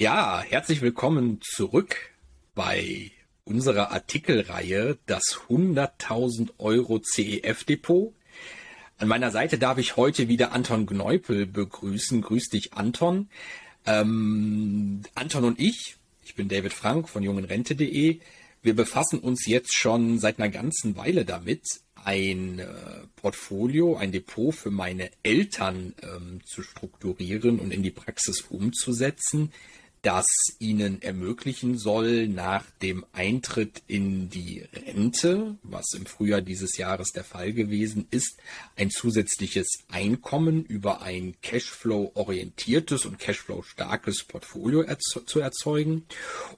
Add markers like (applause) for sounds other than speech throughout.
Ja, herzlich willkommen zurück bei unserer Artikelreihe Das 100.000 Euro CEF Depot. An meiner Seite darf ich heute wieder Anton Gneupel begrüßen. Grüß dich, Anton. Ähm, Anton und ich, ich bin David Frank von jungenrente.de, wir befassen uns jetzt schon seit einer ganzen Weile damit, ein äh, Portfolio, ein Depot für meine Eltern ähm, zu strukturieren und in die Praxis umzusetzen, das ihnen ermöglichen soll, nach dem Eintritt in die Rente, was im Frühjahr dieses Jahres der Fall gewesen ist, ein zusätzliches Einkommen über ein Cashflow-orientiertes und Cashflow-starkes Portfolio erze zu erzeugen.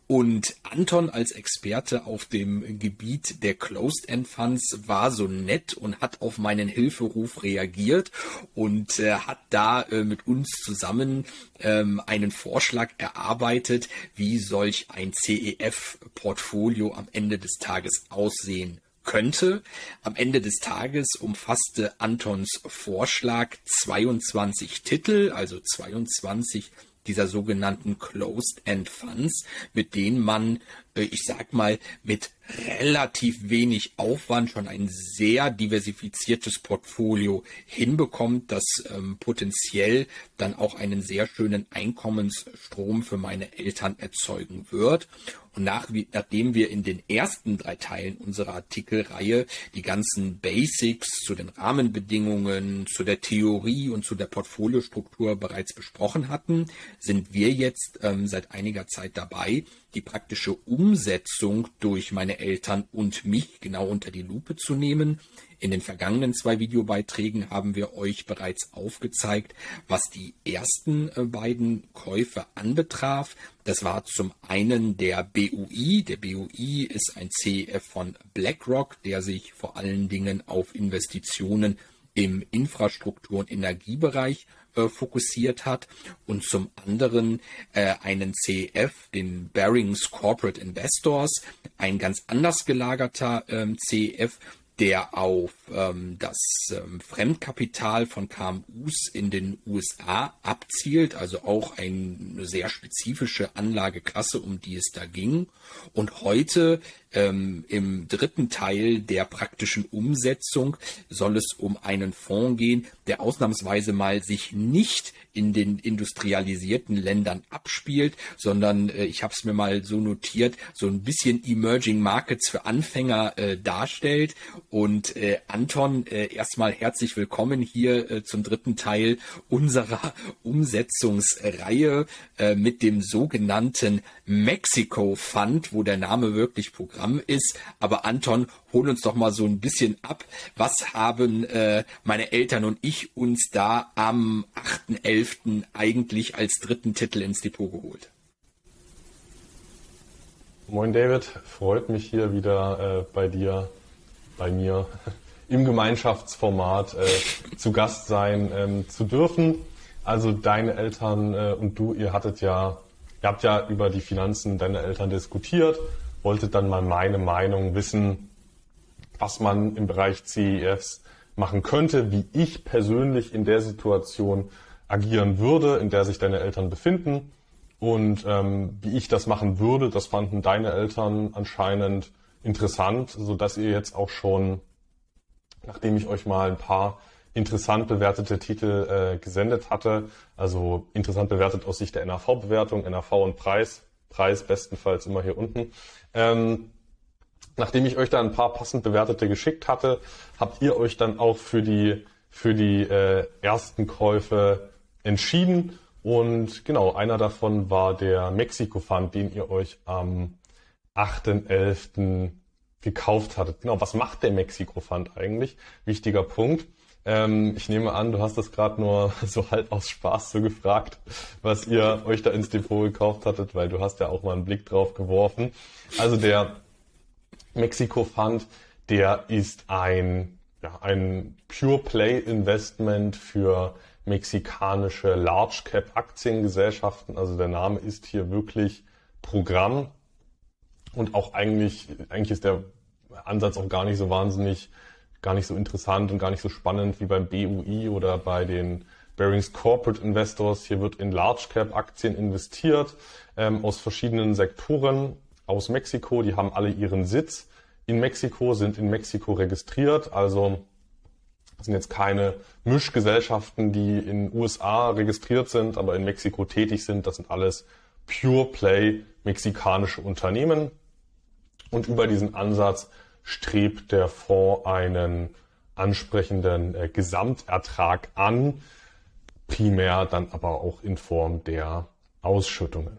Und Anton als Experte auf dem Gebiet der Closed-End Funds war so nett und hat auf meinen Hilferuf reagiert und äh, hat da äh, mit uns zusammen ähm, einen Vorschlag erarbeitet, wie solch ein CEF-Portfolio am Ende des Tages aussehen könnte. Am Ende des Tages umfasste Antons Vorschlag 22 Titel, also 22 dieser sogenannten Closed-End Funds, mit denen man, äh, ich sag mal, mit relativ wenig Aufwand schon ein sehr diversifiziertes Portfolio hinbekommt, das ähm, potenziell dann auch einen sehr schönen Einkommensstrom für meine Eltern erzeugen wird. Und nach, nachdem wir in den ersten drei Teilen unserer Artikelreihe die ganzen Basics zu den Rahmenbedingungen, zu der Theorie und zu der Portfoliostruktur bereits besprochen hatten, sind wir jetzt ähm, seit einiger Zeit dabei, die praktische Umsetzung durch meine Eltern und mich genau unter die Lupe zu nehmen. In den vergangenen zwei Videobeiträgen haben wir euch bereits aufgezeigt, was die ersten äh, beiden Käufe anbetraf. Das war zum einen der BUI. Der BUI ist ein CEF von BlackRock, der sich vor allen Dingen auf Investitionen im Infrastruktur- und Energiebereich äh, fokussiert hat und zum anderen äh, einen CEF, den Barings Corporate Investors, ein ganz anders gelagerter ähm, CEF, der auf ähm, das ähm, Fremdkapital von KMUs in den USA abzielt, also auch eine sehr spezifische Anlageklasse, um die es da ging. Und heute ähm, im dritten Teil der praktischen Umsetzung soll es um einen Fonds gehen, der ausnahmsweise mal sich nicht in den industrialisierten Ländern abspielt, sondern äh, ich habe es mir mal so notiert, so ein bisschen Emerging Markets für Anfänger äh, darstellt. Und äh, Anton, äh, erstmal herzlich willkommen hier äh, zum dritten Teil unserer (laughs) Umsetzungsreihe äh, mit dem sogenannten Mexico Fund, wo der Name wirklich Programm ist. Aber Anton, hol uns doch mal so ein bisschen ab. Was haben äh, meine Eltern und ich uns da am 8.11. eigentlich als dritten Titel ins Depot geholt? Moin David, freut mich hier wieder äh, bei dir, bei mir (laughs) im Gemeinschaftsformat äh, (laughs) zu Gast sein ähm, zu dürfen. Also deine Eltern äh, und du, ihr hattet ja, ihr habt ja über die Finanzen deiner Eltern diskutiert, wolltet dann mal meine Meinung wissen, was man im Bereich CEFs machen könnte, wie ich persönlich in der Situation agieren würde, in der sich deine Eltern befinden. Und ähm, wie ich das machen würde, das fanden deine Eltern anscheinend interessant, so dass ihr jetzt auch schon, nachdem ich euch mal ein paar interessant bewertete Titel äh, gesendet hatte, also interessant bewertet aus Sicht der NAV-Bewertung, NAV und Preis, Preis bestenfalls immer hier unten, ähm, Nachdem ich euch da ein paar passend bewertete geschickt hatte, habt ihr euch dann auch für die, für die äh, ersten Käufe entschieden. Und genau, einer davon war der Mexiko Fund, den ihr euch am 8.11. gekauft hattet. Genau, was macht der Mexiko Fund eigentlich? Wichtiger Punkt. Ähm, ich nehme an, du hast das gerade nur (laughs) so halb aus Spaß so gefragt, was ihr euch da ins Depot gekauft hattet, weil du hast ja auch mal einen Blick drauf geworfen. Also der Mexico Fund, der ist ein, ja, ein Pure Play Investment für mexikanische Large Cap Aktiengesellschaften. Also der Name ist hier wirklich Programm und auch eigentlich, eigentlich ist der Ansatz auch gar nicht so wahnsinnig, gar nicht so interessant und gar nicht so spannend wie beim BUI oder bei den Barings Corporate Investors. Hier wird in Large Cap Aktien investiert ähm, aus verschiedenen Sektoren aus Mexiko. Die haben alle ihren Sitz in Mexiko, sind in Mexiko registriert. Also das sind jetzt keine Mischgesellschaften, die in USA registriert sind, aber in Mexiko tätig sind. Das sind alles Pure Play mexikanische Unternehmen. Und über diesen Ansatz strebt der Fonds einen ansprechenden äh, Gesamtertrag an, primär dann aber auch in Form der Ausschüttungen.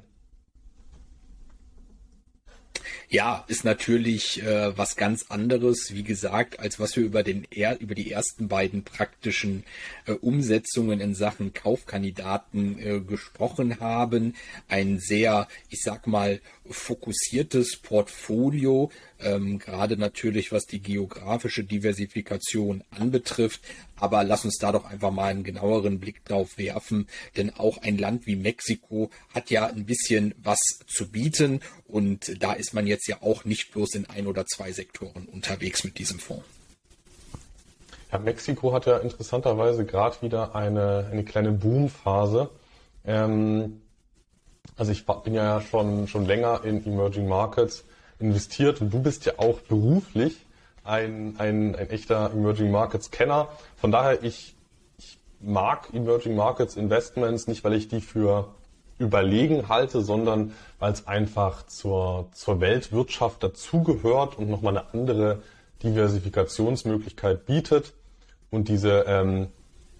Ja, ist natürlich äh, was ganz anderes, wie gesagt, als was wir über den er über die ersten beiden praktischen äh, Umsetzungen in Sachen Kaufkandidaten äh, gesprochen haben. Ein sehr, ich sag mal, fokussiertes Portfolio, ähm, gerade natürlich was die geografische Diversifikation anbetrifft. Aber lass uns da doch einfach mal einen genaueren Blick drauf werfen, denn auch ein Land wie Mexiko hat ja ein bisschen was zu bieten und da ist man jetzt ja auch nicht bloß in ein oder zwei Sektoren unterwegs mit diesem Fonds. Ja, Mexiko hat ja interessanterweise gerade wieder eine, eine kleine Boomphase. Ähm, also ich bin ja schon, schon länger in Emerging Markets investiert und du bist ja auch beruflich ein, ein, ein echter Emerging Markets Kenner. Von daher, ich, ich mag Emerging Markets Investments nicht, weil ich die für überlegen halte, sondern weil es einfach zur, zur Weltwirtschaft dazugehört und nochmal eine andere Diversifikationsmöglichkeit bietet und diese ähm,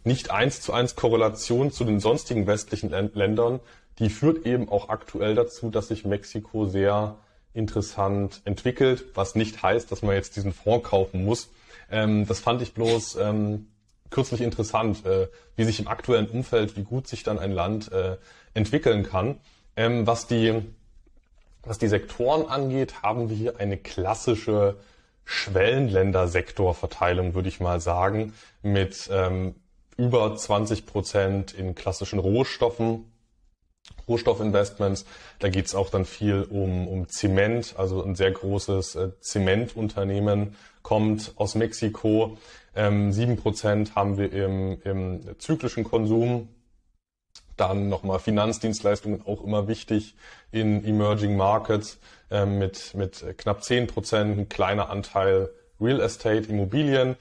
nicht eins zu eins Korrelation zu den sonstigen westlichen Ländern die führt eben auch aktuell dazu, dass sich Mexiko sehr interessant entwickelt, was nicht heißt, dass man jetzt diesen Fonds kaufen muss. Ähm, das fand ich bloß ähm, kürzlich interessant, äh, wie sich im aktuellen Umfeld, wie gut sich dann ein Land äh, entwickeln kann. Ähm, was die was die Sektoren angeht, haben wir hier eine klassische Schwellenländer-Sektorverteilung, würde ich mal sagen, mit ähm, über 20 Prozent in klassischen Rohstoffen, Rohstoffinvestments. Da geht es auch dann viel um, um Zement, also ein sehr großes äh, Zementunternehmen kommt aus Mexiko. Ähm, sieben ähm, Prozent haben wir im, im zyklischen Konsum. Dann nochmal Finanzdienstleistungen auch immer wichtig in Emerging Markets ähm, mit, mit knapp zehn Prozent, ein kleiner Anteil Real Estate, Immobilien.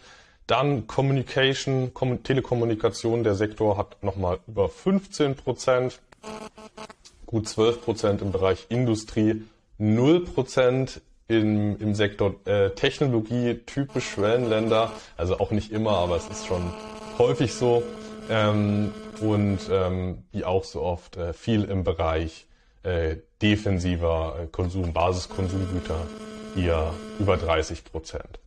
Dann Communication, Telekommunikation, der Sektor hat nochmal über 15 Prozent gut 12 Prozent im Bereich Industrie, 0 Prozent im, im Sektor äh, Technologie, typisch Schwellenländer, also auch nicht immer, aber es ist schon häufig so. Ähm, und ähm, wie auch so oft äh, viel im Bereich äh, defensiver äh, Konsum, Basiskonsumgüter, hier über 30 Prozent.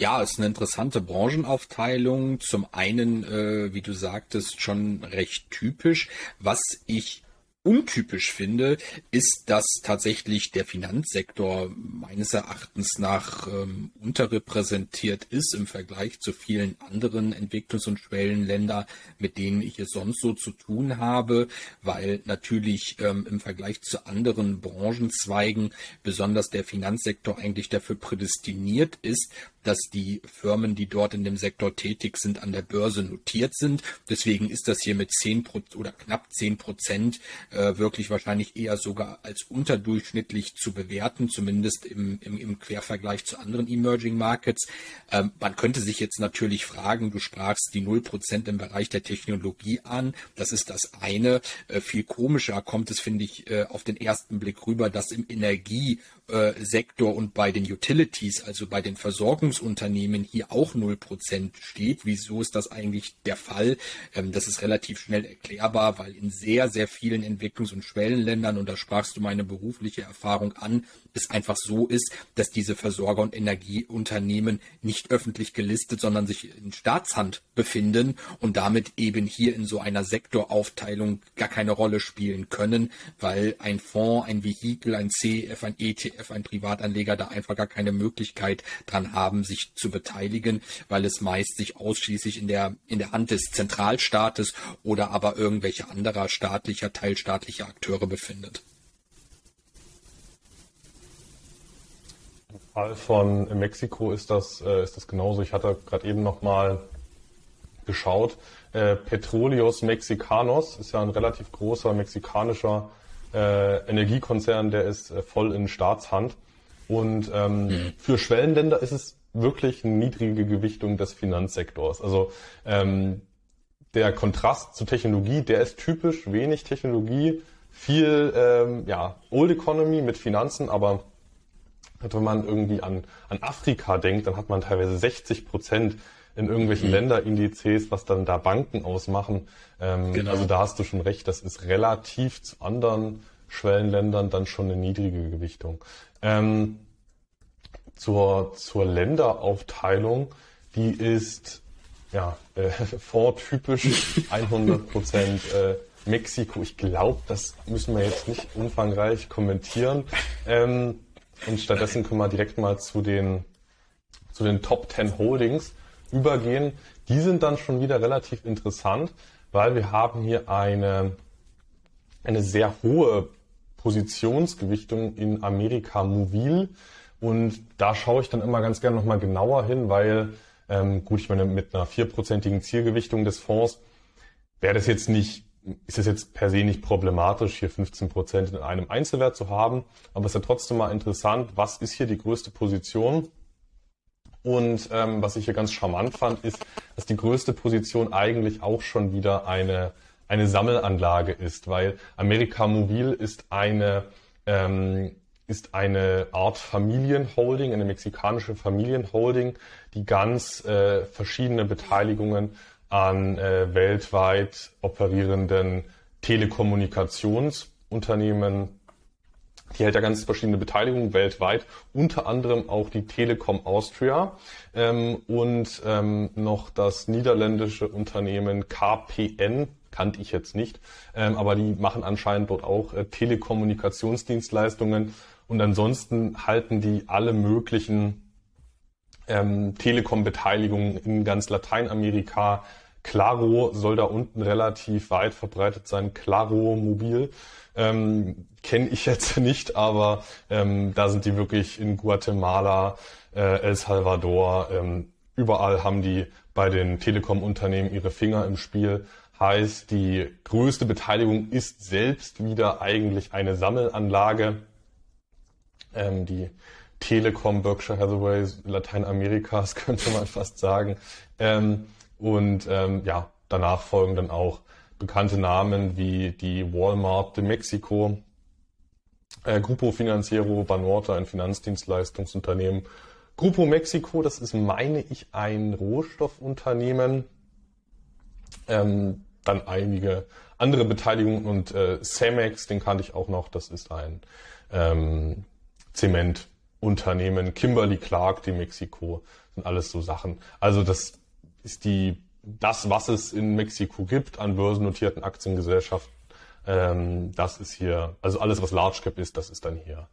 Ja, ist eine interessante Branchenaufteilung. Zum einen, äh, wie du sagtest, schon recht typisch. Was ich untypisch finde, ist, dass tatsächlich der Finanzsektor meines Erachtens nach ähm, unterrepräsentiert ist im Vergleich zu vielen anderen Entwicklungs- und Schwellenländer, mit denen ich es sonst so zu tun habe, weil natürlich ähm, im Vergleich zu anderen Branchenzweigen besonders der Finanzsektor eigentlich dafür prädestiniert ist, dass die Firmen, die dort in dem Sektor tätig sind, an der Börse notiert sind. Deswegen ist das hier mit 10 oder knapp 10 Prozent äh, wirklich wahrscheinlich eher sogar als unterdurchschnittlich zu bewerten, zumindest im, im, im Quervergleich zu anderen Emerging Markets. Ähm, man könnte sich jetzt natürlich fragen, du sprachst die 0 Prozent im Bereich der Technologie an. Das ist das eine. Äh, viel komischer kommt es, finde ich, äh, auf den ersten Blick rüber, dass im Energie- äh, und bei den Utilities, also bei den Versorgungsunternehmen hier auch 0% steht. Wieso ist das eigentlich der Fall? Ähm, das ist relativ schnell erklärbar, weil in sehr, sehr vielen Entwicklungs- und Schwellenländern, und da sprachst du meine berufliche Erfahrung an, es einfach so ist, dass diese Versorger- und Energieunternehmen nicht öffentlich gelistet, sondern sich in Staatshand befinden und damit eben hier in so einer Sektoraufteilung gar keine Rolle spielen können, weil ein Fonds, ein Vehikel, ein CEF, ein ETF, ein Privatanleger da einfach gar keine Möglichkeit dran haben, sich zu beteiligen, weil es meist sich ausschließlich in der, in der Hand des Zentralstaates oder aber irgendwelche anderer staatlicher, teilstaatlicher Akteure befindet. Fall von Mexiko ist das, äh, ist das genauso. Ich hatte gerade eben noch mal geschaut. Äh, Petroleos Mexicanos ist ja ein relativ großer mexikanischer äh, Energiekonzern, der ist voll in Staatshand. Und ähm, mhm. für Schwellenländer ist es wirklich eine niedrige Gewichtung des Finanzsektors. Also ähm, der Kontrast zu Technologie, der ist typisch wenig Technologie, viel ähm, ja, Old Economy mit Finanzen, aber wenn man irgendwie an, an Afrika denkt, dann hat man teilweise 60 Prozent in irgendwelchen mhm. Länderindizes, was dann da Banken ausmachen. Ähm, genau. Also da hast du schon recht, das ist relativ zu anderen Schwellenländern dann schon eine niedrige Gewichtung. Ähm, zur, zur Länderaufteilung, die ist ja äh, (laughs) vortypisch (laughs) 100 Prozent äh, Mexiko. Ich glaube, das müssen wir jetzt nicht umfangreich kommentieren. Ähm, und stattdessen können wir direkt mal zu den, zu den Top 10 Holdings übergehen. Die sind dann schon wieder relativ interessant, weil wir haben hier eine, eine sehr hohe Positionsgewichtung in Amerika Movil. Und da schaue ich dann immer ganz gerne nochmal genauer hin, weil, ähm, gut, ich meine, mit einer vierprozentigen Zielgewichtung des Fonds wäre das jetzt nicht, ist es jetzt per se nicht problematisch, hier 15 Prozent in einem Einzelwert zu haben. Aber es ist ja trotzdem mal interessant, was ist hier die größte Position? Und ähm, was ich hier ganz charmant fand, ist, dass die größte Position eigentlich auch schon wieder eine, eine Sammelanlage ist, weil Amerika Mobil ist eine, ähm, ist eine Art Familienholding, eine mexikanische Familienholding, die ganz äh, verschiedene Beteiligungen an äh, weltweit operierenden Telekommunikationsunternehmen. Die hält ja ganz verschiedene Beteiligungen weltweit, unter anderem auch die Telekom Austria ähm, und ähm, noch das niederländische Unternehmen KPN, kannte ich jetzt nicht, ähm, aber die machen anscheinend dort auch äh, Telekommunikationsdienstleistungen und ansonsten halten die alle möglichen ähm, Telekom-Beteiligungen in ganz Lateinamerika. Claro soll da unten relativ weit verbreitet sein, Claro Mobil. Ähm, Kenne ich jetzt (laughs) nicht, aber ähm, da sind die wirklich in Guatemala, äh, El Salvador, ähm, überall haben die bei den Telekom-Unternehmen ihre Finger im Spiel. Heißt, die größte Beteiligung ist selbst wieder eigentlich eine Sammelanlage. Ähm, die Telekom Berkshire Hathaway Lateinamerikas (laughs) könnte man fast sagen. Ähm, und ähm, ja, danach folgen dann auch bekannte Namen wie die Walmart de Mexico, äh, Grupo Financiero Banorte, ein Finanzdienstleistungsunternehmen. Grupo Mexico, das ist, meine ich, ein Rohstoffunternehmen. Ähm, dann einige andere Beteiligungen und äh, Cemex, den kannte ich auch noch, das ist ein ähm, Zementunternehmen. Kimberly Clark, die Mexiko, sind alles so Sachen. Also das ist die das, was es in Mexiko gibt an börsennotierten Aktiengesellschaften, ähm, das ist hier, also alles, was Large Cap ist, das ist dann hier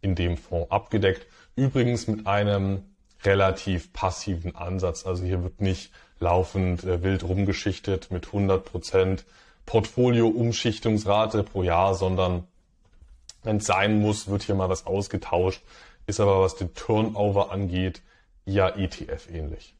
in dem Fonds abgedeckt. Übrigens mit einem relativ passiven Ansatz. Also hier wird nicht laufend äh, wild rumgeschichtet mit 100 Prozent Portfolio-Umschichtungsrate pro Jahr, sondern wenn es sein muss, wird hier mal was ausgetauscht. Ist aber, was den Turnover angeht, ja ETF ähnlich.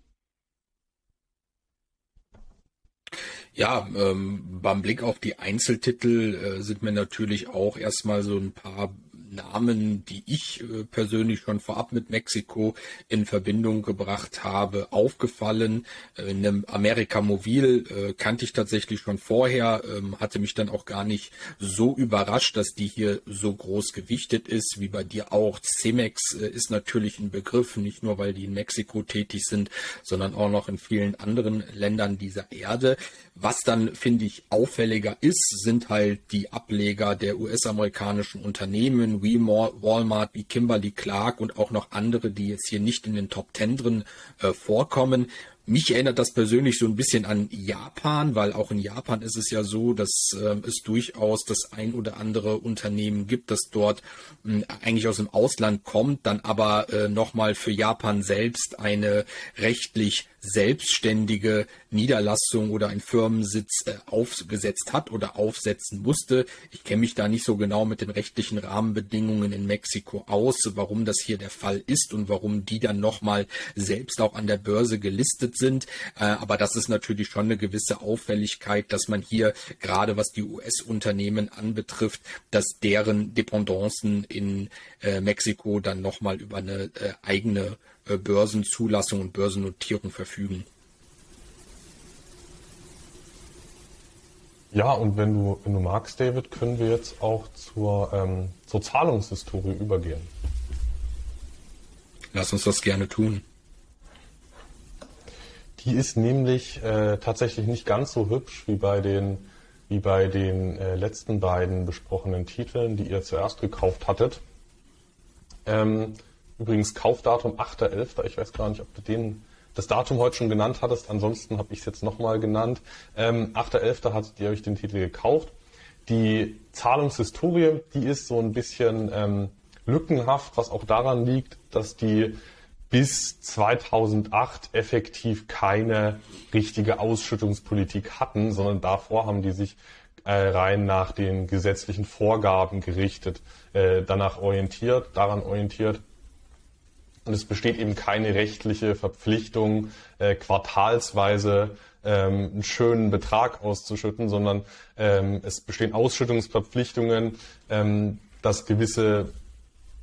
Ja, ähm, beim Blick auf die Einzeltitel äh, sind mir natürlich auch erstmal so ein paar Namen, die ich äh, persönlich schon vorab mit Mexiko in Verbindung gebracht habe, aufgefallen. Äh, in Amerika Mobil äh, kannte ich tatsächlich schon vorher, ähm, hatte mich dann auch gar nicht so überrascht, dass die hier so groß gewichtet ist, wie bei dir auch. Cemex ist natürlich ein Begriff, nicht nur weil die in Mexiko tätig sind, sondern auch noch in vielen anderen Ländern dieser Erde. Was dann, finde ich, auffälliger ist, sind halt die Ableger der US-amerikanischen Unternehmen, wie Walmart, wie Kimberly Clark und auch noch andere, die jetzt hier nicht in den Top Ten drin äh, vorkommen. Mich erinnert das persönlich so ein bisschen an Japan, weil auch in Japan ist es ja so, dass äh, es durchaus das ein oder andere Unternehmen gibt, das dort äh, eigentlich aus dem Ausland kommt, dann aber äh, nochmal für Japan selbst eine rechtlich selbstständige Niederlassung oder ein Firmensitz äh, aufgesetzt hat oder aufsetzen musste. Ich kenne mich da nicht so genau mit den rechtlichen Rahmenbedingungen in Mexiko aus, warum das hier der Fall ist und warum die dann nochmal selbst auch an der Börse gelistet sind. Äh, aber das ist natürlich schon eine gewisse Auffälligkeit, dass man hier gerade was die US-Unternehmen anbetrifft, dass deren Dependancen in äh, Mexiko dann nochmal über eine äh, eigene äh, Börsenzulassung und Börsennotierung verfügen. Ja, und wenn du, wenn du magst, David, können wir jetzt auch zur, ähm, zur Zahlungshistorie übergehen. Lass uns das gerne tun. Die ist nämlich äh, tatsächlich nicht ganz so hübsch wie bei den, wie bei den äh, letzten beiden besprochenen Titeln, die ihr zuerst gekauft hattet. Ähm, übrigens Kaufdatum 8.11. Ich weiß gar nicht, ob du den das Datum heute schon genannt hattest. Ansonsten habe ich es jetzt nochmal genannt. Ähm, 8.11. hattet ihr euch den Titel gekauft. Die Zahlungshistorie, die ist so ein bisschen ähm, lückenhaft, was auch daran liegt, dass die bis 2008 effektiv keine richtige Ausschüttungspolitik hatten, sondern davor haben die sich äh, rein nach den gesetzlichen Vorgaben gerichtet, äh, danach orientiert, daran orientiert. Und es besteht eben keine rechtliche Verpflichtung, äh, quartalsweise ähm, einen schönen Betrag auszuschütten, sondern ähm, es bestehen Ausschüttungsverpflichtungen, ähm, dass gewisse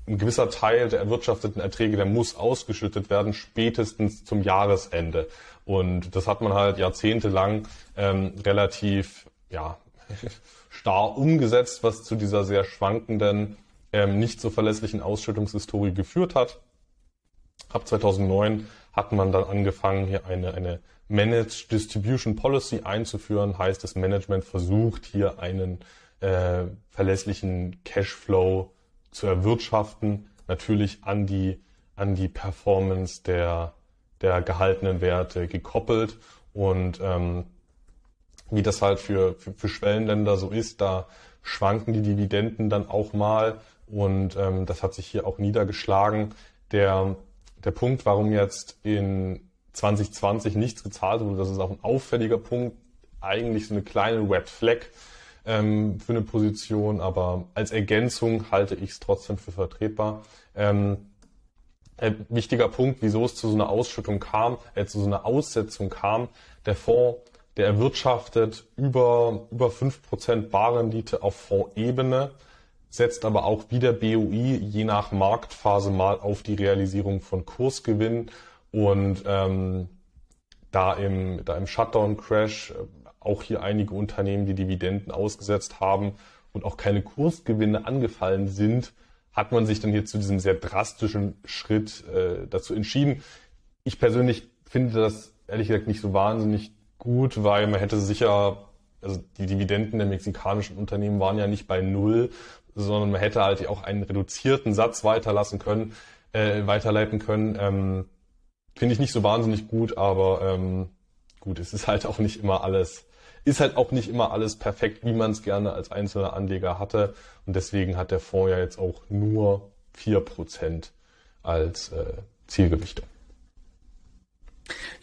ein gewisser Teil der erwirtschafteten Erträge, der muss ausgeschüttet werden, spätestens zum Jahresende. Und das hat man halt jahrzehntelang ähm, relativ ja, (laughs) starr umgesetzt, was zu dieser sehr schwankenden, ähm, nicht so verlässlichen Ausschüttungshistorie geführt hat. Ab 2009 hat man dann angefangen, hier eine, eine Managed Distribution Policy einzuführen. Heißt, das Management versucht hier einen äh, verlässlichen Cashflow zu erwirtschaften, natürlich an die, an die Performance der, der gehaltenen Werte gekoppelt. Und ähm, wie das halt für, für, für Schwellenländer so ist, da schwanken die Dividenden dann auch mal. Und ähm, das hat sich hier auch niedergeschlagen. Der der Punkt, warum jetzt in 2020 nichts gezahlt wurde, das ist auch ein auffälliger Punkt, eigentlich so eine kleine Red Flag ähm, für eine Position, aber als Ergänzung halte ich es trotzdem für vertretbar. Ähm, äh, wichtiger Punkt, wieso es zu so einer Ausschüttung kam, äh, zu so einer Aussetzung kam, der Fonds, der erwirtschaftet über, über 5% Barrendite auf Fondsebene setzt aber auch wie der BOI je nach Marktphase mal auf die Realisierung von Kursgewinn und ähm, da im, da im Shutdown-Crash auch hier einige Unternehmen die Dividenden ausgesetzt haben und auch keine Kursgewinne angefallen sind, hat man sich dann hier zu diesem sehr drastischen Schritt äh, dazu entschieden. Ich persönlich finde das ehrlich gesagt nicht so wahnsinnig gut, weil man hätte sicher, also die Dividenden der mexikanischen Unternehmen waren ja nicht bei Null, sondern man hätte halt auch einen reduzierten Satz weiterlassen können, äh, weiterleiten können. Ähm, Finde ich nicht so wahnsinnig gut, aber ähm, gut, es ist halt auch nicht immer alles, ist halt auch nicht immer alles perfekt, wie man es gerne als einzelner Anleger hatte. Und deswegen hat der Fonds ja jetzt auch nur vier Prozent als äh, Zielgewichtung.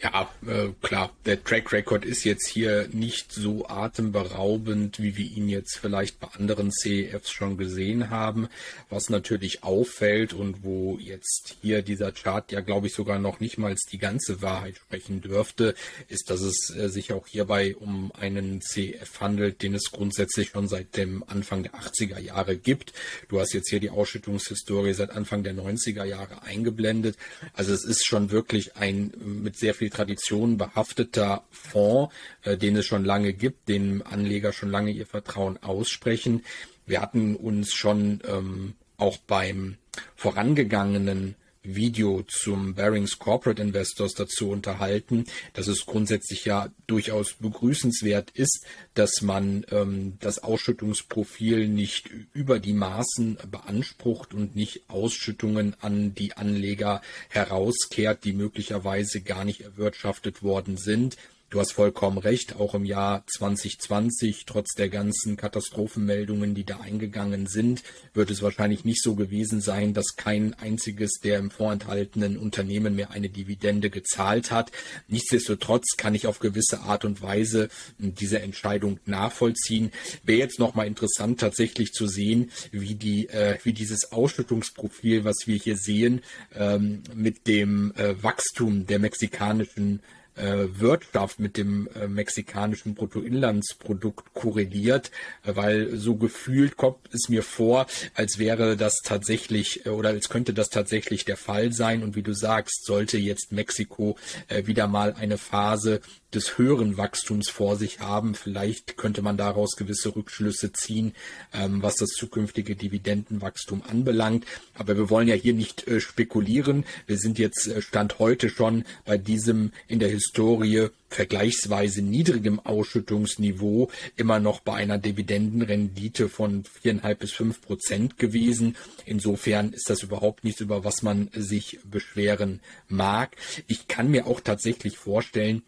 Ja, äh, klar, der Track Record ist jetzt hier nicht so atemberaubend, wie wir ihn jetzt vielleicht bei anderen CEFs schon gesehen haben. Was natürlich auffällt und wo jetzt hier dieser Chart ja, glaube ich, sogar noch nicht mal die ganze Wahrheit sprechen dürfte, ist, dass es äh, sich auch hierbei um einen CEF handelt, den es grundsätzlich schon seit dem Anfang der 80er Jahre gibt. Du hast jetzt hier die Ausschüttungshistorie seit Anfang der 90er Jahre eingeblendet. Also es ist schon wirklich ein mit sehr viel Tradition behafteter Fonds, äh, den es schon lange gibt, den Anleger schon lange ihr Vertrauen aussprechen. Wir hatten uns schon ähm, auch beim vorangegangenen Video zum Barings Corporate Investors dazu unterhalten, dass es grundsätzlich ja durchaus begrüßenswert ist, dass man ähm, das Ausschüttungsprofil nicht über die Maßen beansprucht und nicht Ausschüttungen an die Anleger herauskehrt, die möglicherweise gar nicht erwirtschaftet worden sind. Du hast vollkommen recht, auch im Jahr 2020, trotz der ganzen Katastrophenmeldungen, die da eingegangen sind, wird es wahrscheinlich nicht so gewesen sein, dass kein einziges der im Fonds enthaltenen Unternehmen mehr eine Dividende gezahlt hat. Nichtsdestotrotz kann ich auf gewisse Art und Weise diese Entscheidung nachvollziehen. Wäre jetzt nochmal interessant tatsächlich zu sehen, wie die, äh, wie dieses Ausschüttungsprofil, was wir hier sehen, ähm, mit dem äh, Wachstum der mexikanischen äh, Wirtschaft, mit dem äh, mexikanischen Bruttoinlandsprodukt korreliert, äh, weil so gefühlt kommt es mir vor, als wäre das tatsächlich äh, oder als könnte das tatsächlich der Fall sein. Und wie du sagst, sollte jetzt Mexiko äh, wieder mal eine Phase des höheren Wachstums vor sich haben. Vielleicht könnte man daraus gewisse Rückschlüsse ziehen, ähm, was das zukünftige Dividendenwachstum anbelangt. Aber wir wollen ja hier nicht äh, spekulieren. Wir sind jetzt äh, Stand heute schon bei diesem in der Historie vergleichsweise niedrigem Ausschüttungsniveau immer noch bei einer Dividendenrendite von viereinhalb bis fünf Prozent gewesen. Insofern ist das überhaupt nichts, über was man sich beschweren mag. Ich kann mir auch tatsächlich vorstellen,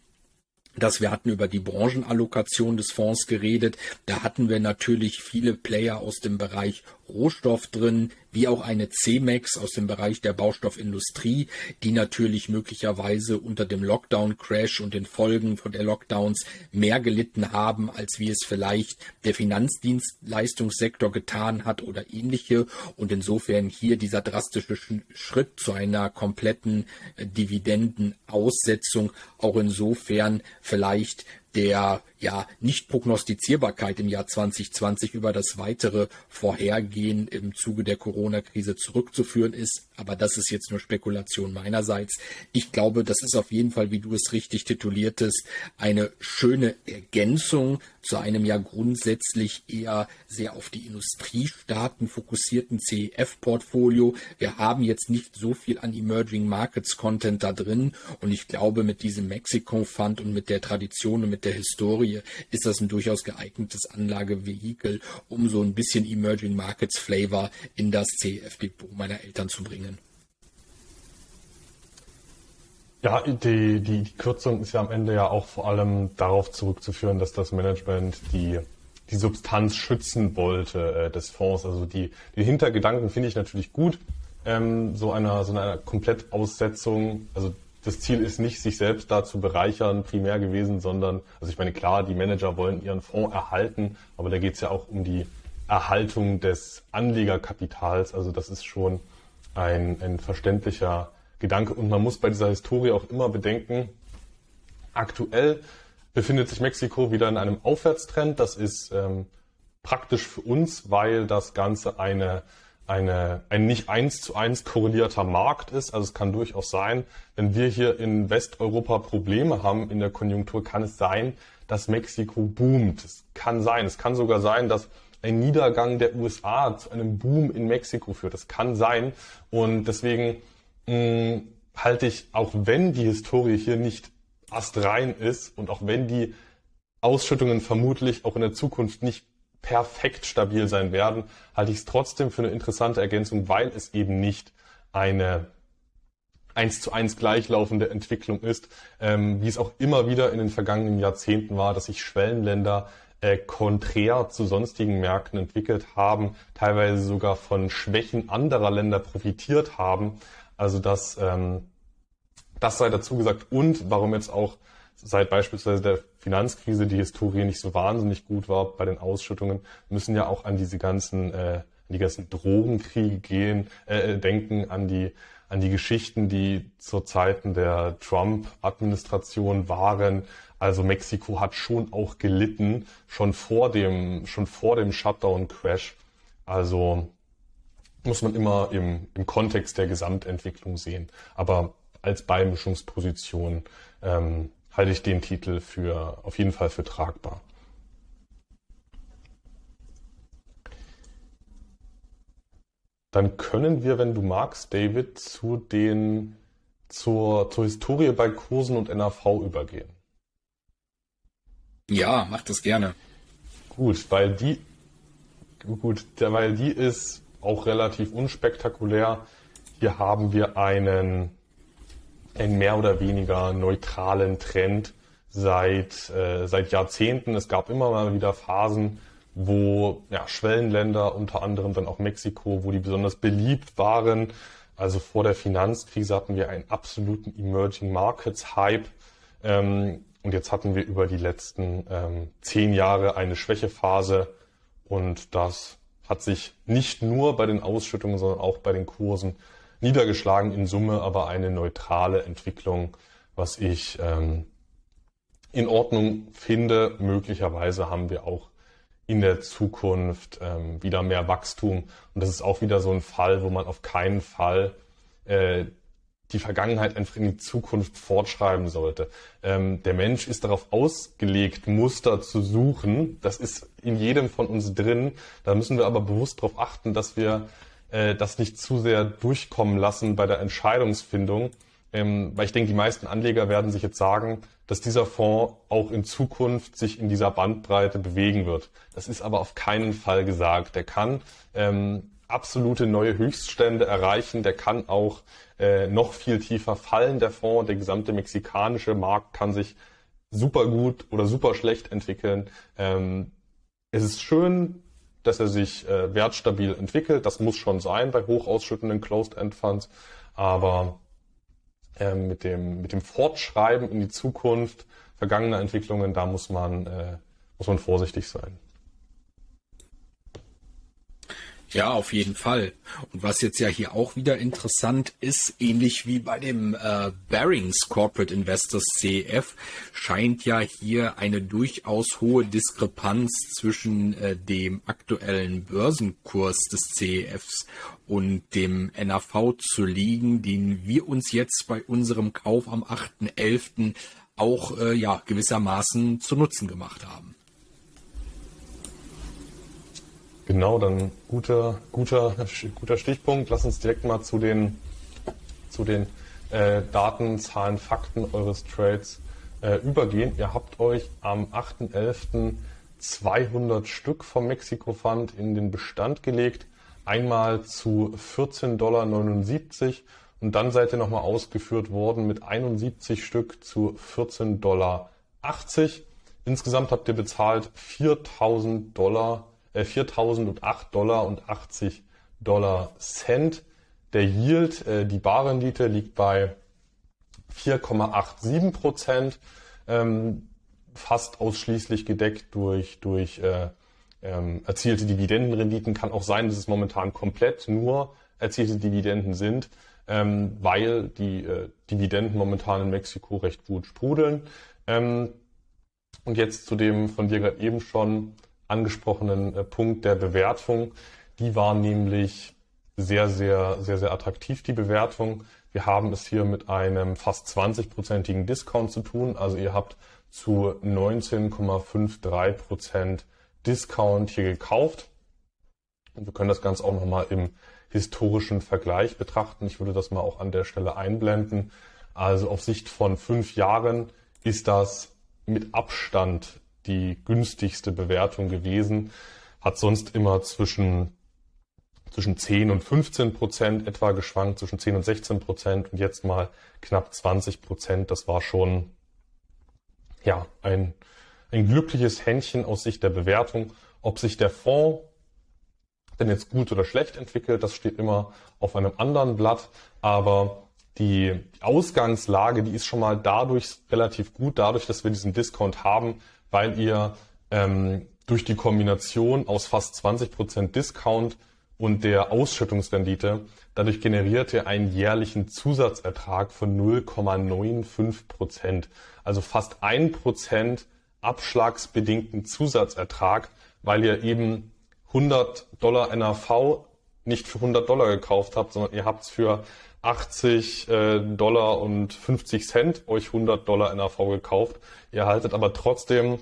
dass wir hatten über die Branchenallokation des Fonds geredet. Da hatten wir natürlich viele Player aus dem Bereich Rohstoff drin, wie auch eine CMEX aus dem Bereich der Baustoffindustrie, die natürlich möglicherweise unter dem Lockdown-Crash und den Folgen von der Lockdowns mehr gelitten haben, als wie es vielleicht der Finanzdienstleistungssektor getan hat oder ähnliche. Und insofern hier dieser drastische Schritt zu einer kompletten äh, Dividendenaussetzung auch insofern vielleicht der ja nicht Prognostizierbarkeit im Jahr 2020 über das weitere Vorhergehen im Zuge der Corona-Krise zurückzuführen ist. Aber das ist jetzt nur Spekulation meinerseits. Ich glaube, das ist auf jeden Fall, wie du es richtig tituliertest, eine schöne Ergänzung zu einem ja grundsätzlich eher sehr auf die Industriestaaten fokussierten CEF-Portfolio. Wir haben jetzt nicht so viel an Emerging Markets Content da drin und ich glaube, mit diesem Mexiko Fund und mit der Tradition und mit der Historie ist das ein durchaus geeignetes Anlagevehikel, um so ein bisschen Emerging Markets Flavor in das CEF-Depot meiner Eltern zu bringen. Ja, die, die, Kürzung ist ja am Ende ja auch vor allem darauf zurückzuführen, dass das Management die, die Substanz schützen wollte äh, des Fonds. Also die, die Hintergedanken finde ich natürlich gut. Ähm, so einer so einer Komplettaussetzung, also das Ziel ist nicht, sich selbst da zu bereichern primär gewesen, sondern, also ich meine, klar, die Manager wollen ihren Fonds erhalten, aber da geht es ja auch um die Erhaltung des Anlegerkapitals. Also das ist schon ein, ein verständlicher Gedanke. Und man muss bei dieser Historie auch immer bedenken, aktuell befindet sich Mexiko wieder in einem Aufwärtstrend. Das ist ähm, praktisch für uns, weil das Ganze eine eine, ein nicht eins zu eins korrelierter Markt ist. Also es kann durchaus sein, wenn wir hier in Westeuropa Probleme haben in der Konjunktur, kann es sein, dass Mexiko boomt. Es kann sein. Es kann sogar sein, dass ein Niedergang der USA zu einem Boom in Mexiko führt. Das kann sein. Und deswegen mh, mm, halte ich, auch wenn die Historie hier nicht astrein ist und auch wenn die Ausschüttungen vermutlich auch in der Zukunft nicht perfekt stabil sein werden, halte ich es trotzdem für eine interessante Ergänzung, weil es eben nicht eine eins zu eins gleichlaufende Entwicklung ist, ähm, wie es auch immer wieder in den vergangenen Jahrzehnten war, dass sich Schwellenländer äh, konträr zu sonstigen Märkten entwickelt haben, teilweise sogar von Schwächen anderer Länder profitiert haben. Also das, ähm, das sei dazu gesagt und warum jetzt auch seit beispielsweise der Finanzkrise die Historie nicht so wahnsinnig gut war bei den Ausschüttungen, müssen ja auch an diese ganzen, äh, an die ganzen Drogenkriege gehen, äh, äh, denken, an die, an die Geschichten, die zu Zeiten der Trump-Administration waren. Also Mexiko hat schon auch gelitten, schon vor dem, schon vor dem Shutdown-Crash. Also muss man immer im, im Kontext der Gesamtentwicklung sehen. Aber als Beimischungsposition ähm, halte ich den Titel für auf jeden Fall für tragbar. Dann können wir, wenn du magst, David, zu den zur, zur Historie bei Kursen und NAV übergehen. Ja, mach das gerne. Gut, weil die gut, weil die ist auch relativ unspektakulär. Hier haben wir einen einen mehr oder weniger neutralen Trend seit, äh, seit Jahrzehnten. Es gab immer mal wieder Phasen, wo ja, Schwellenländer, unter anderem dann auch Mexiko, wo die besonders beliebt waren. Also vor der Finanzkrise hatten wir einen absoluten Emerging Markets Hype. Ähm, und jetzt hatten wir über die letzten ähm, zehn Jahre eine Schwächephase. Und das hat sich nicht nur bei den Ausschüttungen, sondern auch bei den Kursen niedergeschlagen in Summe, aber eine neutrale Entwicklung, was ich ähm, in Ordnung finde. Möglicherweise haben wir auch in der Zukunft ähm, wieder mehr Wachstum. Und das ist auch wieder so ein Fall, wo man auf keinen Fall äh, die Vergangenheit einfach in die Zukunft fortschreiben sollte. Ähm, der Mensch ist darauf ausgelegt, Muster zu suchen. Das ist in jedem von uns drin. Da müssen wir aber bewusst darauf achten, dass wir äh, das nicht zu sehr durchkommen lassen bei der Entscheidungsfindung. Ähm, weil ich denke, die meisten Anleger werden sich jetzt sagen, dass dieser Fonds auch in Zukunft sich in dieser Bandbreite bewegen wird. Das ist aber auf keinen Fall gesagt. Der kann ähm, absolute neue Höchststände erreichen. Der kann auch äh, noch viel tiefer fallen, der Fonds. Der gesamte mexikanische Markt kann sich super gut oder super schlecht entwickeln. Ähm, es ist schön, dass er sich äh, wertstabil entwickelt. Das muss schon sein bei hochausschüttenden Closed-End-Funds. Aber ähm, mit, dem, mit dem Fortschreiben in die Zukunft vergangener Entwicklungen, da muss man, äh, muss man vorsichtig sein. Ja, auf jeden Fall. Und was jetzt ja hier auch wieder interessant ist, ähnlich wie bei dem äh, Barings Corporate Investors CEF, scheint ja hier eine durchaus hohe Diskrepanz zwischen äh, dem aktuellen Börsenkurs des CEFs und dem NAV zu liegen, den wir uns jetzt bei unserem Kauf am 8.11. auch äh, ja gewissermaßen zu Nutzen gemacht haben. Genau, dann guter, guter, guter Stichpunkt. Lass uns direkt mal zu den, zu den äh, Daten, Zahlen, Fakten eures Trades äh, übergehen. Ihr habt euch am 8.11. 200 Stück vom Mexiko Fund in den Bestand gelegt. Einmal zu 14,79 Dollar und dann seid ihr nochmal ausgeführt worden mit 71 Stück zu 14,80 Dollar. Insgesamt habt ihr bezahlt 4000 Dollar 4.008 Dollar und 80 Dollar Cent. Der Yield, äh, die Barrendite liegt bei 4,87 Prozent, ähm, fast ausschließlich gedeckt durch, durch äh, ähm, erzielte Dividendenrenditen. Kann auch sein, dass es momentan komplett nur erzielte Dividenden sind, ähm, weil die äh, Dividenden momentan in Mexiko recht gut sprudeln. Und jetzt zu dem von dir gerade eben schon angesprochenen äh, Punkt der Bewertung. Die war nämlich sehr, sehr, sehr, sehr attraktiv, die Bewertung. Wir haben es hier mit einem fast 20-prozentigen Discount zu tun. Also ihr habt zu 19,53 Prozent Discount hier gekauft. Und wir können das Ganze auch nochmal im historischen Vergleich betrachten. Ich würde das mal auch an der Stelle einblenden. Also auf Sicht von fünf Jahren ist das mit Abstand die günstigste Bewertung gewesen, hat sonst immer zwischen, zwischen 10 und 15 Prozent etwa geschwankt, zwischen 10 und 16 Prozent und jetzt mal knapp 20 Prozent. Das war schon, ja, ein, ein glückliches Händchen aus Sicht der Bewertung. Ob sich der Fonds denn jetzt gut oder schlecht entwickelt, das steht immer auf einem anderen Blatt, aber die Ausgangslage, die ist schon mal dadurch relativ gut, dadurch, dass wir diesen Discount haben, weil ihr ähm, durch die Kombination aus fast 20% Discount und der Ausschüttungsrendite, dadurch generiert ihr einen jährlichen Zusatzertrag von 0,95%. Also fast 1% abschlagsbedingten Zusatzertrag, weil ihr eben 100 Dollar NAV nicht für 100 Dollar gekauft habt, sondern ihr habt es für 80 äh, Dollar und 50 Cent euch 100 Dollar NAV gekauft. Ihr erhaltet aber trotzdem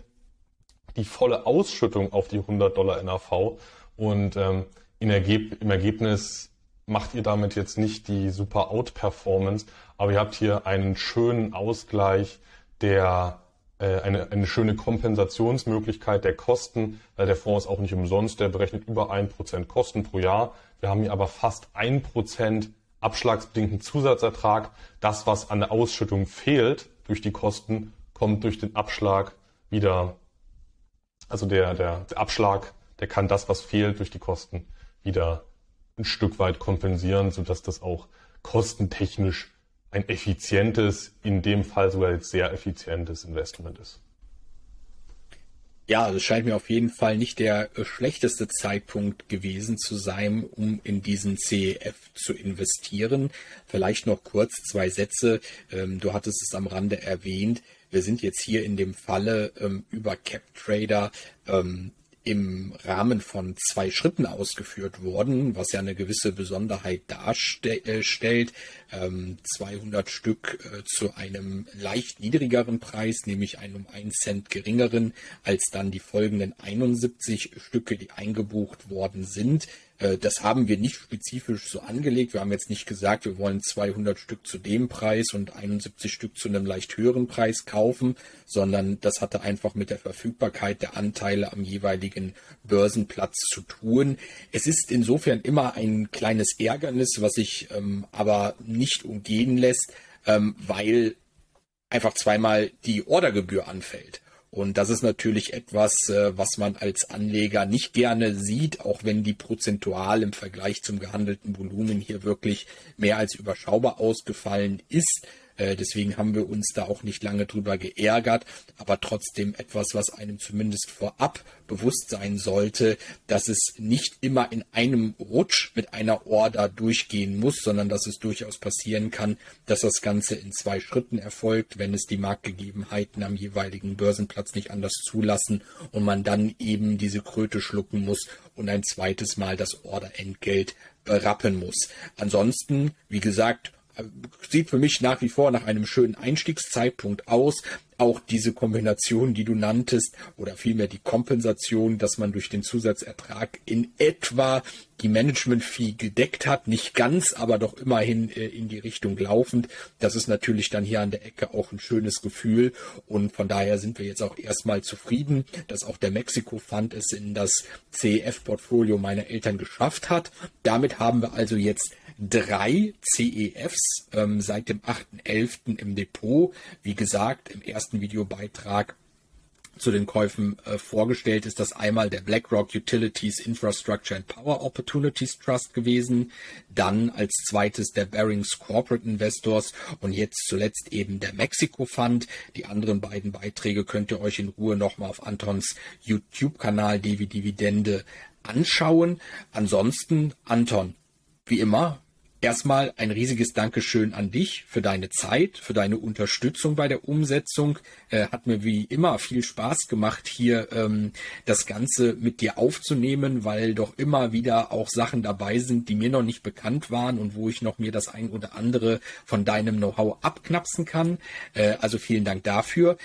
die volle Ausschüttung auf die 100 Dollar NAV und ähm, Ergeb im Ergebnis macht ihr damit jetzt nicht die super Out-Performance, aber ihr habt hier einen schönen Ausgleich der äh, eine, eine schöne Kompensationsmöglichkeit der Kosten, weil der Fonds ist auch nicht umsonst, der berechnet über ein Prozent Kosten pro Jahr. Wir haben hier aber fast ein Prozent abschlagsbedingten Zusatzertrag. Das, was an der Ausschüttung fehlt durch die Kosten, kommt durch den Abschlag wieder. Also der, der, der Abschlag, der kann das, was fehlt durch die Kosten, wieder ein Stück weit kompensieren, sodass das auch kostentechnisch ein effizientes, in dem Fall sogar jetzt sehr effizientes Investment ist. Ja, das scheint mir auf jeden Fall nicht der äh, schlechteste Zeitpunkt gewesen zu sein, um in diesen CEF zu investieren. Vielleicht noch kurz zwei Sätze. Ähm, du hattest es am Rande erwähnt. Wir sind jetzt hier in dem Falle ähm, über CapTrader ähm, im Rahmen von zwei Schritten ausgeführt worden, was ja eine gewisse Besonderheit darstellt. Ähm, 200 Stück äh, zu einem leicht niedrigeren Preis, nämlich einen um einen Cent geringeren, als dann die folgenden 71 Stücke, die eingebucht worden sind. Äh, das haben wir nicht spezifisch so angelegt. Wir haben jetzt nicht gesagt, wir wollen 200 Stück zu dem Preis und 71 Stück zu einem leicht höheren Preis kaufen, sondern das hatte einfach mit der Verfügbarkeit der Anteile am jeweiligen Börsenplatz zu tun. Es ist insofern immer ein kleines Ärgernis, was sich ähm, aber nicht umgehen lässt, ähm, weil einfach zweimal die Ordergebühr anfällt. Und das ist natürlich etwas, äh, was man als Anleger nicht gerne sieht, auch wenn die prozentual im Vergleich zum gehandelten Volumen hier wirklich mehr als überschaubar ausgefallen ist. Äh, deswegen haben wir uns da auch nicht lange drüber geärgert, aber trotzdem etwas, was einem zumindest vorab bewusst sein sollte, dass es nicht immer in einem Rutsch mit einer Order durchgehen muss, sondern dass es durchaus passieren kann, dass das Ganze in zwei Schritten erfolgt, wenn es die Marktgegebenheiten am jeweiligen Börsenplatz nicht anders zulassen und man dann eben diese Kröte schlucken muss und ein zweites Mal das Orderentgelt berappen muss. Ansonsten, wie gesagt, sieht für mich nach wie vor nach einem schönen Einstiegszeitpunkt aus. Auch diese Kombination, die du nanntest, oder vielmehr die Kompensation, dass man durch den Zusatzertrag in etwa die Management-Fee gedeckt hat. Nicht ganz, aber doch immerhin äh, in die Richtung laufend. Das ist natürlich dann hier an der Ecke auch ein schönes Gefühl. Und von daher sind wir jetzt auch erstmal zufrieden, dass auch der Mexiko-Fund es in das CEF-Portfolio meiner Eltern geschafft hat. Damit haben wir also jetzt drei CEFs ähm, seit dem 8.11. im Depot. Wie gesagt, im ersten Videobeitrag zu den Käufen äh, vorgestellt ist das einmal der BlackRock Utilities Infrastructure and Power Opportunities Trust gewesen, dann als zweites der Barings Corporate Investors und jetzt zuletzt eben der Mexico Fund. Die anderen beiden Beiträge könnt ihr euch in Ruhe nochmal auf Antons YouTube-Kanal Devi Dividende anschauen. Ansonsten, Anton, wie immer, Erstmal ein riesiges Dankeschön an dich für deine Zeit, für deine Unterstützung bei der Umsetzung. Äh, hat mir wie immer viel Spaß gemacht, hier ähm, das Ganze mit dir aufzunehmen, weil doch immer wieder auch Sachen dabei sind, die mir noch nicht bekannt waren und wo ich noch mir das ein oder andere von deinem Know-how abknapsen kann. Äh, also vielen Dank dafür.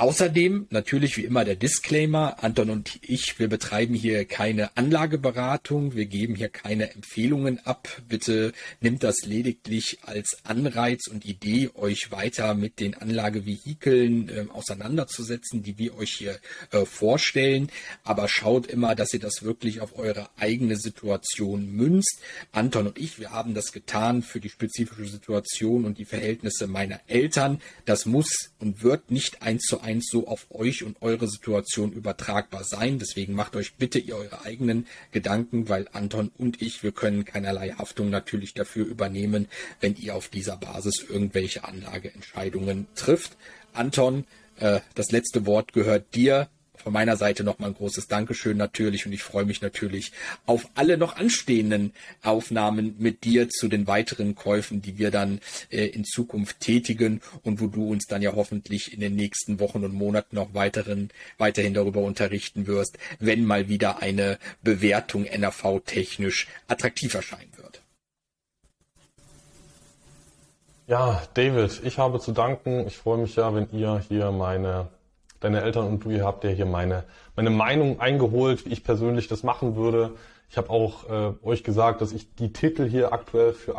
Außerdem natürlich wie immer der Disclaimer, Anton und ich, wir betreiben hier keine Anlageberatung, wir geben hier keine Empfehlungen ab. Bitte nimmt das lediglich als Anreiz und Idee, euch weiter mit den Anlagevehikeln äh, auseinanderzusetzen, die wir euch hier äh, vorstellen. Aber schaut immer, dass ihr das wirklich auf eure eigene Situation münzt. Anton und ich, wir haben das getan für die spezifische Situation und die Verhältnisse meiner Eltern. Das muss und wird nicht eins zu eins so auf euch und eure Situation übertragbar sein. Deswegen macht euch bitte ihr eure eigenen Gedanken, weil Anton und ich, wir können keinerlei Haftung natürlich dafür übernehmen, wenn ihr auf dieser Basis irgendwelche Anlageentscheidungen trifft. Anton, äh, das letzte Wort gehört dir von meiner Seite nochmal ein großes Dankeschön natürlich und ich freue mich natürlich auf alle noch anstehenden Aufnahmen mit dir zu den weiteren Käufen, die wir dann äh, in Zukunft tätigen und wo du uns dann ja hoffentlich in den nächsten Wochen und Monaten noch weiteren, weiterhin darüber unterrichten wirst, wenn mal wieder eine Bewertung NRV technisch attraktiv erscheinen wird. Ja, David, ich habe zu danken. Ich freue mich ja, wenn ihr hier meine deine Eltern und du, ihr habt ja hier meine, meine Meinung eingeholt, wie ich persönlich das machen würde. Ich habe auch äh, euch gesagt, dass ich die Titel hier aktuell für,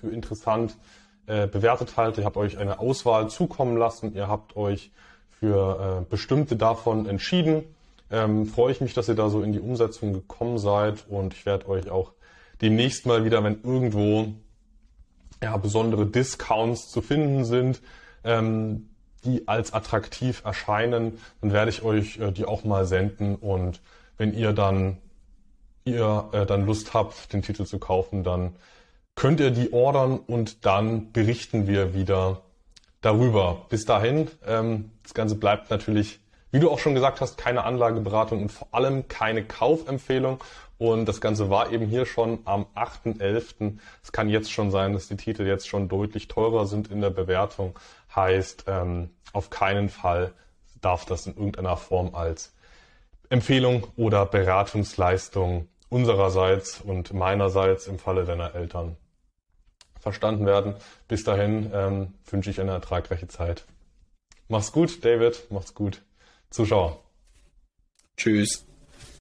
für interessant äh, bewertet halte. Ich habe euch eine Auswahl zukommen lassen. Ihr habt euch für äh, bestimmte davon entschieden. Ähm, freue ich mich, dass ihr da so in die Umsetzung gekommen seid und ich werde euch auch demnächst mal wieder, wenn irgendwo ja, besondere Discounts zu finden sind, ähm, die als attraktiv erscheinen, dann werde ich euch äh, die auch mal senden und wenn ihr dann ihr äh, dann Lust habt, den Titel zu kaufen, dann könnt ihr die ordern und dann berichten wir wieder darüber. Bis dahin, ähm, das Ganze bleibt natürlich Wie du auch schon gesagt hast, keine Anlageberatung und vor allem keine Kaufempfehlung. Und das Ganze war eben hier schon am 8.11. Es kann jetzt schon sein, dass die Titel jetzt schon deutlich teurer sind in der Bewertung. Heißt, ähm, auf keinen Fall darf das in irgendeiner Form als Empfehlung oder Beratungsleistung unsererseits und meinerseits im Falle deiner Eltern verstanden werden. Bis dahin ähm, wünsche ich eine ertragreiche Zeit. Mach's gut, David. Mach's gut. Zuschauer. Tschüss.